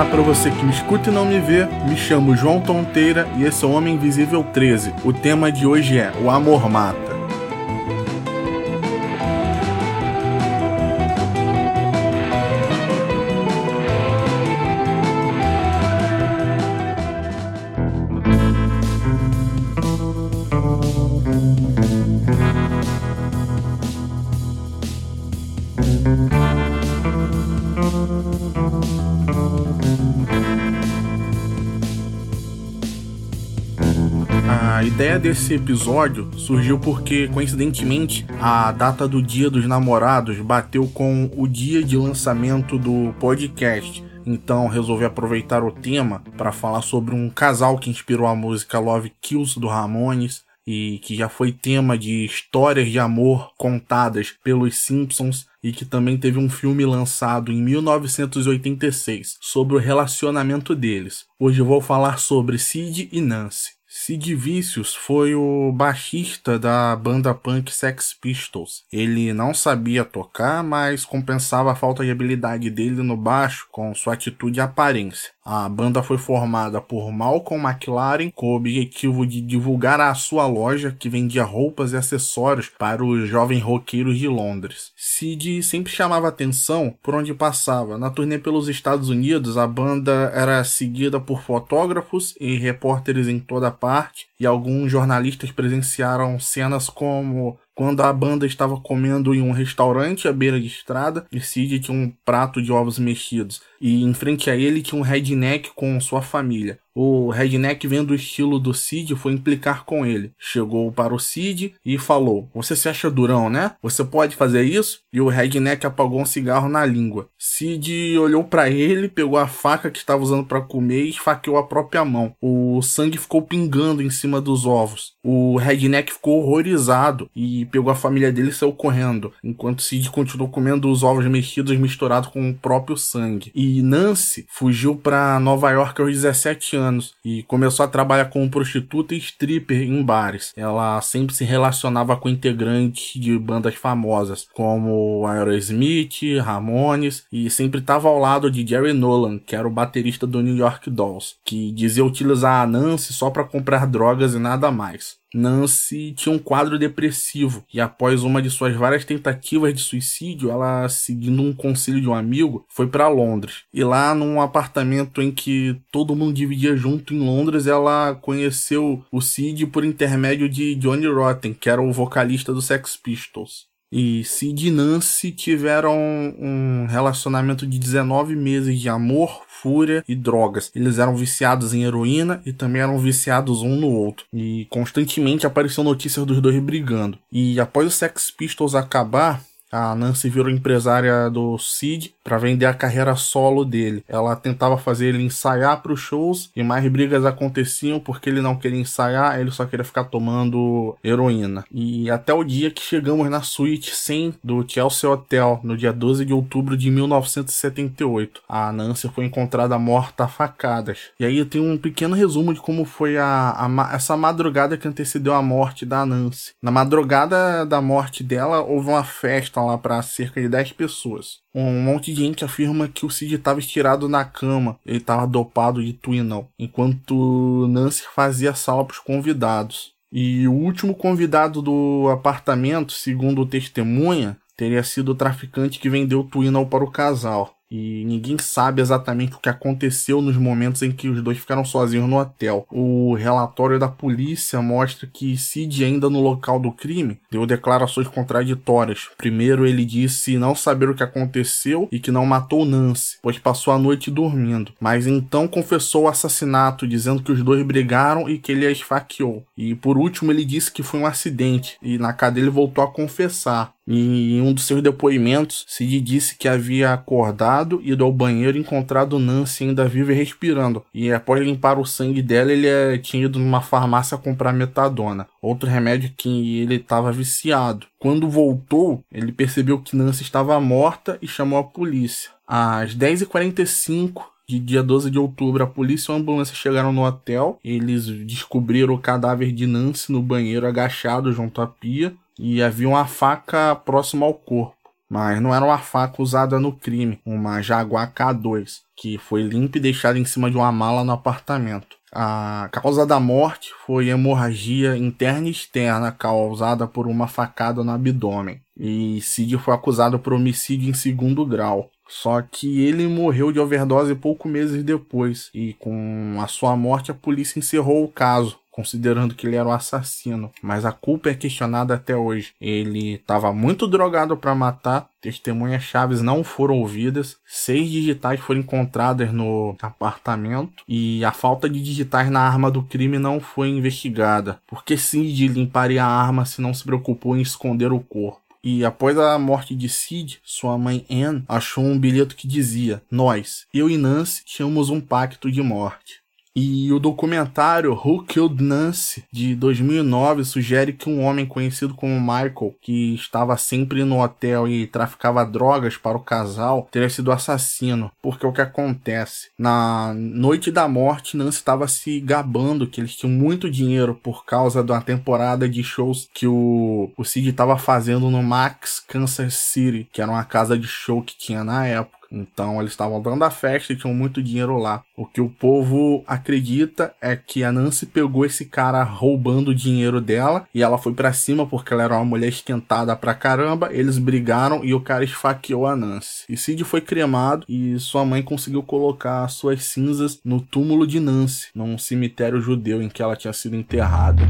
Olá para você que me escuta e não me vê, me chamo João Tonteira e esse é o Homem Invisível 13. O tema de hoje é O Amor Mata. A ideia desse episódio surgiu porque, coincidentemente, a data do Dia dos Namorados bateu com o dia de lançamento do podcast. Então resolvi aproveitar o tema para falar sobre um casal que inspirou a música Love Kills do Ramones e que já foi tema de histórias de amor contadas pelos Simpsons e que também teve um filme lançado em 1986 sobre o relacionamento deles. Hoje vou falar sobre Sid e Nancy. Sid Vicious foi o baixista da banda punk Sex Pistols. Ele não sabia tocar, mas compensava a falta de habilidade dele no baixo com sua atitude e aparência. A banda foi formada por Malcolm McLaren com o objetivo de divulgar a sua loja que vendia roupas e acessórios para os jovens roqueiros de Londres. Sid sempre chamava atenção por onde passava. Na turnê pelos Estados Unidos, a banda era seguida por fotógrafos e repórteres em toda parte, e alguns jornalistas presenciaram cenas como quando a banda estava comendo em um restaurante à beira de estrada e Sid tinha um prato de ovos mexidos. E em frente a ele tinha um redneck com sua família. O redneck, vendo o estilo do Cid, foi implicar com ele. Chegou para o Cid e falou: Você se acha durão, né? Você pode fazer isso? E o redneck apagou um cigarro na língua. Cid olhou para ele, pegou a faca que estava usando para comer e esfaqueou a própria mão. O sangue ficou pingando em cima dos ovos. O redneck ficou horrorizado e pegou a família dele e saiu correndo, enquanto Cid continuou comendo os ovos mexidos misturados com o próprio sangue. E Nancy fugiu para Nova York aos 17 anos e começou a trabalhar como prostituta e stripper em bares. Ela sempre se relacionava com integrantes de bandas famosas, como Aerosmith, Ramones, e sempre estava ao lado de Jerry Nolan, que era o baterista do New York Dolls, que dizia utilizar a Nancy só para comprar drogas e nada mais. Nancy tinha um quadro depressivo e após uma de suas várias tentativas de suicídio, ela, seguindo um conselho de um amigo, foi para Londres. E lá num apartamento em que todo mundo dividia junto em Londres, ela conheceu o Sid por intermédio de Johnny Rotten, que era o vocalista do Sex Pistols. E Sid e Nancy tiveram um relacionamento de 19 meses de amor, fúria e drogas. Eles eram viciados em heroína e também eram viciados um no outro. E constantemente apareciam notícias dos dois brigando. E após o Sex Pistols acabar, a Nancy virou empresária do Sid para vender a carreira solo dele. Ela tentava fazer ele ensaiar para os shows e mais brigas aconteciam porque ele não queria ensaiar, ele só queria ficar tomando heroína. E até o dia que chegamos na suíte 100 do Chelsea Hotel, no dia 12 de outubro de 1978. A Nancy foi encontrada morta a facadas. E aí eu tenho um pequeno resumo de como foi a, a essa madrugada que antecedeu a morte da Nancy. Na madrugada da morte dela, houve uma festa lá para cerca de 10 pessoas. Um monte de gente afirma que o Cid estava estirado na cama, ele estava dopado de Twinal, enquanto Nancy fazia sala para os convidados. E o último convidado do apartamento, segundo testemunha, teria sido o traficante que vendeu Twinal para o casal. E ninguém sabe exatamente o que aconteceu nos momentos em que os dois ficaram sozinhos no hotel. O relatório da polícia mostra que Sid, ainda no local do crime, deu declarações contraditórias. Primeiro, ele disse não saber o que aconteceu e que não matou Nancy, pois passou a noite dormindo. Mas então confessou o assassinato, dizendo que os dois brigaram e que ele a esfaqueou. E por último, ele disse que foi um acidente e na cadeia ele voltou a confessar. Em um dos seus depoimentos, Sid disse que havia acordado, ido ao banheiro e encontrado Nancy ainda viva e respirando. E após limpar o sangue dela, ele eh, tinha ido numa farmácia comprar metadona, outro remédio que ele estava viciado. Quando voltou, ele percebeu que Nancy estava morta e chamou a polícia. Às 10h45 de dia 12 de outubro, a polícia e a ambulância chegaram no hotel. Eles descobriram o cadáver de Nancy no banheiro agachado junto à pia e havia uma faca próxima ao corpo. mas não era uma faca usada no crime, uma Jaguar K2, que foi limpa e deixada em cima de uma mala no apartamento. A causa da morte foi hemorragia interna e externa causada por uma facada no abdômen. E Sid foi acusado por homicídio em segundo grau. Só que ele morreu de overdose poucos meses depois, e com a sua morte a polícia encerrou o caso, considerando que ele era o assassino. Mas a culpa é questionada até hoje. Ele estava muito drogado para matar, testemunhas chaves não foram ouvidas, seis digitais foram encontradas no apartamento e a falta de digitais na arma do crime não foi investigada. Porque Sid limparia a arma se não se preocupou em esconder o corpo. E após a morte de Sid, sua mãe Anne achou um bilhete que dizia: Nós, eu e Nancy, tínhamos um pacto de morte. E o documentário Who Killed Nancy, de 2009, sugere que um homem conhecido como Michael, que estava sempre no hotel e traficava drogas para o casal, teria sido assassino. Porque o que acontece? Na noite da morte, Nancy estava se gabando que eles tinham muito dinheiro por causa da temporada de shows que o, o Sid estava fazendo no Max Kansas City, que era uma casa de show que tinha na época. Então eles estavam dando a festa e tinham muito dinheiro lá. O que o povo acredita é que a Nancy pegou esse cara roubando o dinheiro dela e ela foi para cima porque ela era uma mulher esquentada pra caramba. Eles brigaram e o cara esfaqueou a Nancy. E Sid foi cremado e sua mãe conseguiu colocar suas cinzas no túmulo de Nancy, num cemitério judeu em que ela tinha sido enterrada.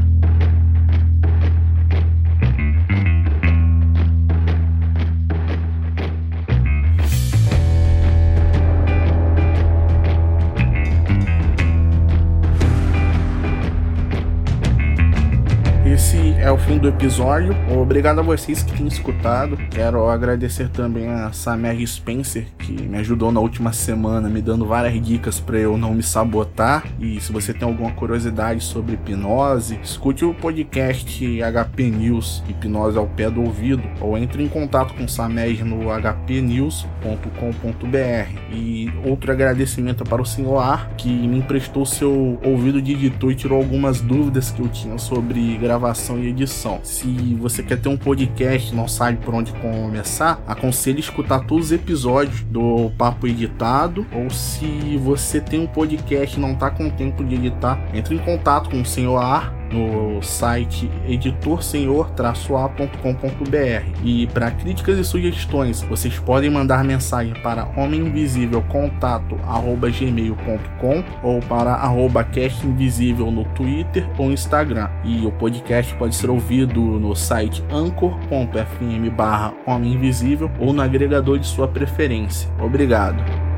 Do episódio. Obrigado a vocês que têm escutado. Quero agradecer também a Samer Spencer, que me ajudou na última semana, me dando várias dicas para eu não me sabotar. E se você tem alguma curiosidade sobre hipnose, escute o podcast HP News, Hipnose ao Pé do Ouvido, ou entre em contato com Samer no hpnews.com.br. E outro agradecimento para o senhor Ar, que me emprestou seu ouvido de editor e tirou algumas dúvidas que eu tinha sobre gravação e edição. Se você quer ter um podcast e não sabe por onde começar, aconselho escutar todos os episódios do Papo Editado. Ou se você tem um podcast e não está com tempo de editar, entre em contato com o Senhor Ar no site editorsenhor-a.com.br. E para críticas e sugestões, vocês podem mandar mensagem para homeminvisível.contato@gmail.com ou para arroba castinvisível no Twitter ou Instagram. E o podcast pode ser ouvido no site anchor.fm barra ou no agregador de sua preferência. Obrigado.